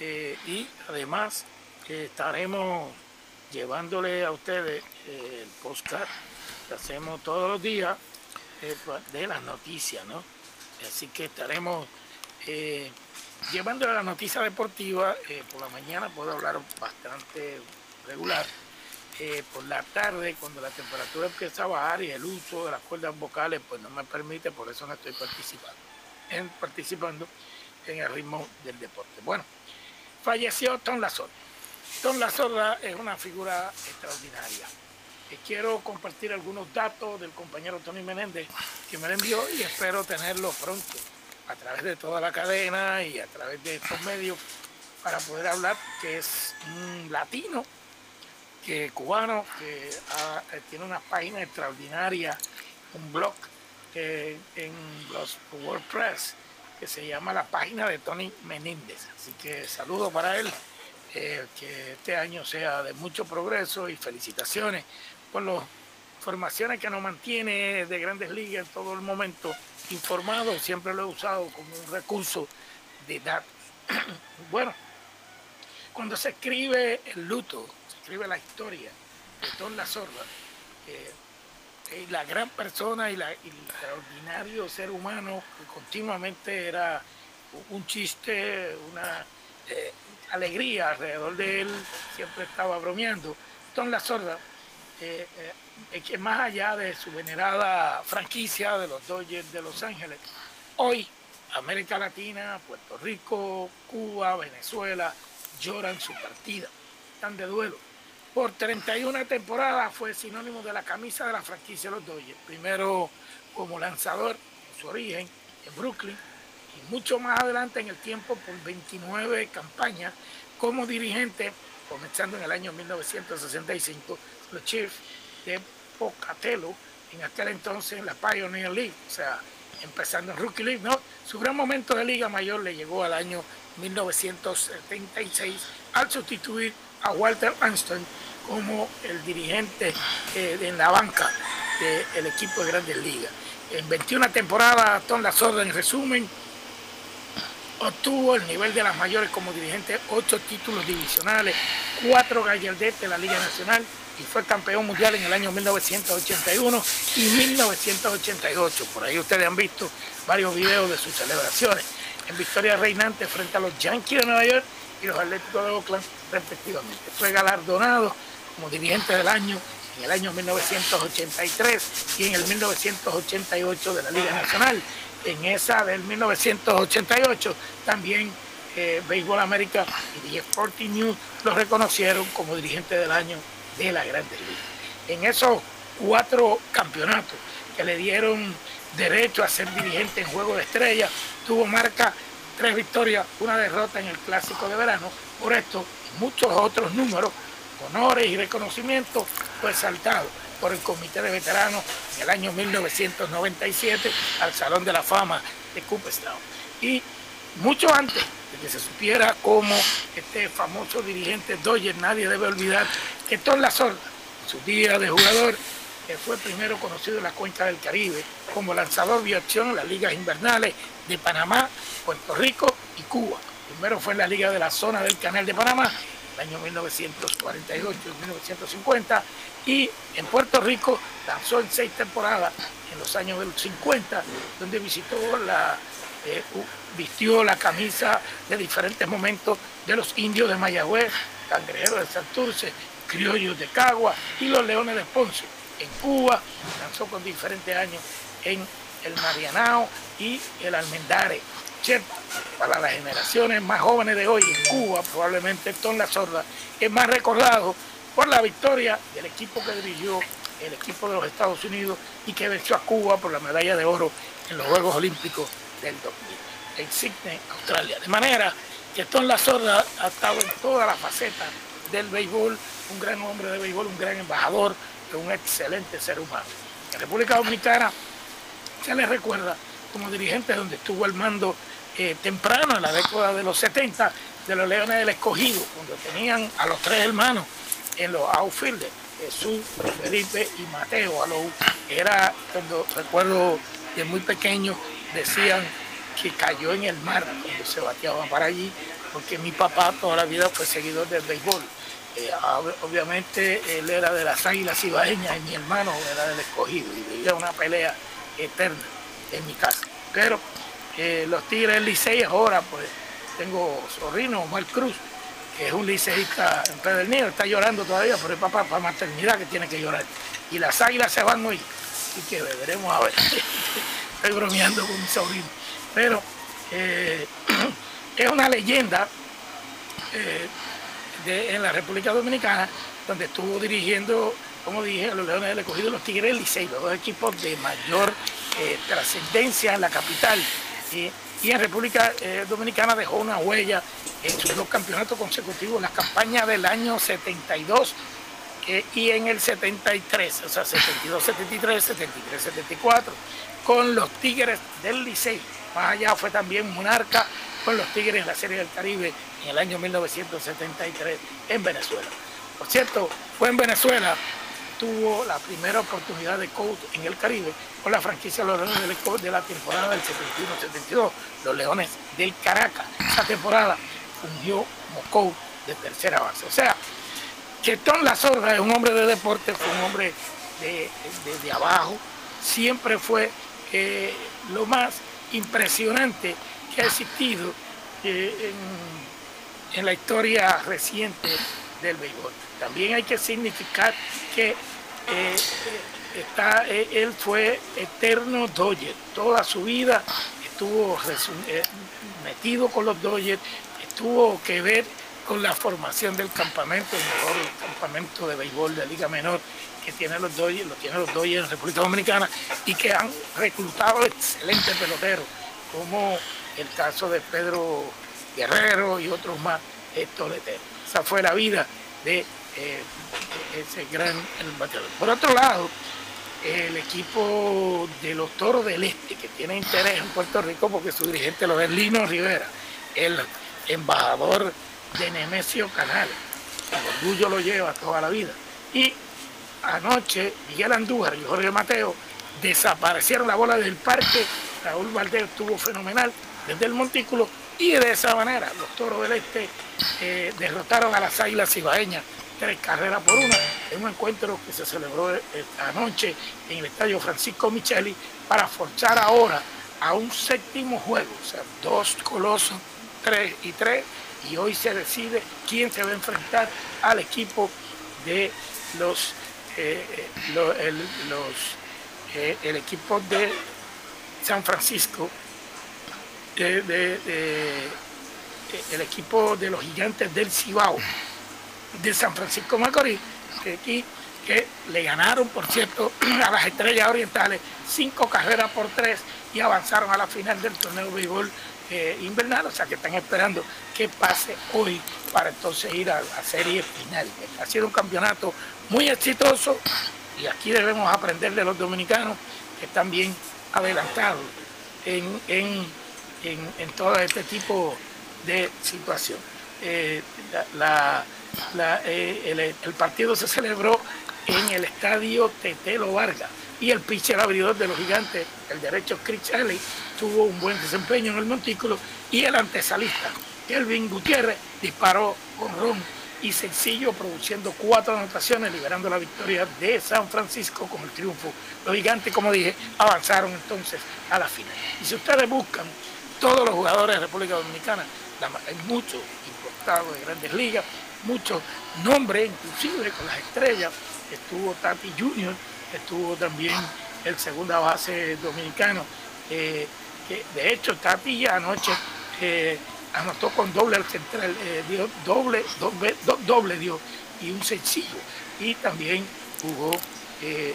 Eh, y además estaremos llevándole a ustedes el postcard que hacemos todos los días de las noticias, ¿no? Así que estaremos llevándole la noticia deportiva. por la mañana puedo hablar bastante regular eh, por la tarde, cuando la temperatura empieza a bajar y el uso de las cuerdas vocales pues no me permite, por eso no estoy participando en, participando en el ritmo del deporte. Bueno, falleció Tom Lazor. Tom Lazor es una figura extraordinaria. Eh, quiero compartir algunos datos del compañero Tony Menéndez que me lo envió y espero tenerlo pronto a través de toda la cadena y a través de estos medios para poder hablar que es un latino que cubano que eh, tiene una página extraordinaria, un blog eh, en los WordPress que se llama la página de Tony Menéndez. Así que saludo para él, eh, que este año sea de mucho progreso y felicitaciones por las formaciones que nos mantiene de grandes ligas en todo el momento informado, siempre lo he usado como un recurso de datos. bueno, cuando se escribe el luto escribe la historia de Tom La Sorda, eh, la gran persona y, el extraordinario ser humano que continuamente era un chiste, una eh, alegría alrededor de él, siempre estaba bromeando. Tom La Sorda, eh, que más allá de su venerada franquicia de los Dodgers de Los Ángeles, hoy América Latina, Puerto Rico, Cuba, Venezuela lloran su partida, están de duelo por 31 temporadas fue sinónimo de la camisa de la franquicia de los Dodgers. Primero como lanzador en su origen en Brooklyn y mucho más adelante en el tiempo por 29 campañas como dirigente, comenzando en el año 1965, los Chiefs de Pocatello, en aquel entonces en la Pioneer League, o sea, empezando en Rookie League, ¿no? Su gran momento de Liga Mayor le llegó al año 1976 al sustituir a Walter Armstrong como el dirigente eh, en la banca del equipo de Grandes Ligas. En 21 temporadas, Tom Lazorda, en resumen, obtuvo el nivel de las mayores como dirigente, ocho títulos divisionales, cuatro gallardetes de la Liga Nacional y fue campeón mundial en el año 1981 y 1988. Por ahí ustedes han visto varios videos de sus celebraciones en victoria reinante frente a los Yankees de Nueva York y los Atléticos de Oakland respectivamente. Fue galardonado como dirigente del año en el año 1983 y en el 1988 de la Liga Nacional. En esa del 1988 también eh, Béisbol América y The Sporting News lo reconocieron como dirigente del año de la Grande Liga. En esos cuatro campeonatos que le dieron derecho a ser dirigente en Juego de Estrellas, tuvo marca tres victorias, una derrota en el Clásico de Verano. Por esto, muchos otros números honores y reconocimientos fue saltado por el Comité de Veteranos en el año 1997 al Salón de la Fama de Cooperstown. Y mucho antes de que se supiera cómo este famoso dirigente Dodger, nadie debe olvidar que Tom Lazorda, en su día de jugador, que fue primero conocido en la cuenca del Caribe como lanzador de acción en las ligas invernales de Panamá, Puerto Rico y Cuba. Primero fue en la liga de la zona del Canal de Panamá el año 1948 y 1950, y en Puerto Rico lanzó en seis temporadas en los años del 50, donde visitó la, eh, vistió la camisa de diferentes momentos de los indios de Mayagüez, cangrejeros de Santurce, criollos de Cagua y los leones de Ponce. En Cuba lanzó con diferentes años en el Marianao y el Para las generaciones más jóvenes de hoy en Cuba, probablemente Tom La Sorda es más recordado por la victoria del equipo que dirigió el equipo de los Estados Unidos y que venció a Cuba por la medalla de oro en los Juegos Olímpicos del 2000 en Sydney, Australia. De manera que Tom La Sorda ha estado en todas las facetas del béisbol, un gran hombre de béisbol, un gran embajador, un excelente ser humano. En República Dominicana se le recuerda como dirigente donde estuvo al mando eh, temprano, en la década de los 70, de los Leones del Escogido, cuando tenían a los tres hermanos en los outfielders, Jesús, Felipe y Mateo. A era cuando recuerdo de muy pequeño, decían que cayó en el mar cuando se bateaba para allí, porque mi papá toda la vida fue seguidor del béisbol. Eh, obviamente él era de las águilas ibaeñas y mi hermano era del escogido y vivía una pelea eterna en mi casa. Pero los Tigres Licey ahora, pues tengo sobrino Omar Cruz, que es un liceísta en Pedernillo, está llorando todavía por el papá, para maternidad que tiene que llorar. Y las águilas se van hoy, así que veremos a ver. Estoy bromeando con mi sobrino. Pero eh, es una leyenda eh, en la República Dominicana, donde estuvo dirigiendo, como dije, a los Leones del Escogido los Tigres del Licey, los dos equipos de mayor eh, trascendencia en la capital. Y en República Dominicana dejó una huella en sus dos campeonatos consecutivos, la campaña del año 72 y en el 73, o sea, 72-73, 73-74, con los Tigres del Licey. Más allá fue también monarca con los Tigres en la Serie del Caribe en el año 1973 en Venezuela. Por cierto, fue en Venezuela, tuvo la primera oportunidad de coach en el Caribe con la franquicia de los Leones de la temporada del 71-72, los Leones del Caracas. Esa temporada fungió como coach de tercera base. O sea, que Tom La Sorda es un hombre de deporte, fue un hombre de, abajo, siempre fue eh, lo más impresionante que ha existido eh, en, la historia reciente del béisbol. También hay que significar que eh, está, él fue eterno Dodger, toda su vida estuvo metido con los Dodgers, tuvo que ver con la formación del campamento, el mejor campamento de béisbol de Liga Menor que tiene los Dodgers, lo tienen los en República Dominicana y que han reclutado excelentes peloteros, como el caso de Pedro Guerrero y otros más toleteros. Esa fue la vida de eh, ese gran bateador. Por otro lado, el equipo de los Toros del Este, que tiene interés en Puerto Rico porque su dirigente lo es Lino Rivera, el embajador de Nemesio Canal. El orgullo lo lleva toda la vida. Y anoche Miguel Andújar y Jorge Mateo desaparecieron la bola del parque. Raúl Valdés estuvo fenomenal desde el montículo y de esa manera los toros del este eh, derrotaron a las águilas ibaeñas tres carreras por una en un encuentro que se celebró esta anoche en el estadio Francisco Micheli para forzar ahora a un séptimo juego, o sea, dos colosos, tres y tres, y hoy se decide quién se va a enfrentar al equipo de los, eh, eh, el, los eh, el equipo de San Francisco, de, el equipo de los gigantes del Cibao, de San Francisco Macorís, que, que le ganaron, por cierto, a las estrellas orientales cinco carreras por tres y avanzaron a la final del torneo de béisbol eh, invernal, o sea que están esperando que pase hoy para entonces ir a la serie final. Ha sido un campeonato muy exitoso y aquí debemos aprender de los dominicanos que están bien adelantados en, en, todo este tipo de situación. Eh, eh, el, partido se celebró en el estadio Tetelo Vargas y el pitcher abridor de los gigantes, el derecho Chris Shelley, tuvo un buen desempeño en el montículo y el antesalista, Kelvin Gutiérrez, disparó con ron y sencillo, produciendo cuatro anotaciones, liberando la victoria de San Francisco con el triunfo. Los gigantes, como dije, avanzaron entonces a la final. Y si ustedes buscan todos los jugadores de República Dominicana, hay muchos importados de grandes ligas, muchos nombres, inclusive con las estrellas, estuvo Tati Junior, estuvo también el segunda base dominicano, eh, que de hecho Tati ya anoche eh, anotó con doble al central, eh, dio doble, doble, doble dio y un sencillo. Y también jugó el,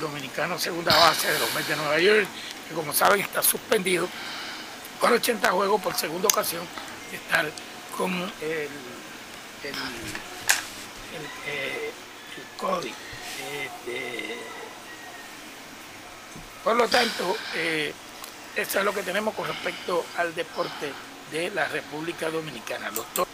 dominicano segunda base de los Mets de Nueva York, que como saben está suspendido con 80 juegos por segunda ocasión estar con el, el, el, por lo tanto, eh, eso es lo que tenemos con respecto al deporte de la República Dominicana. Doctor.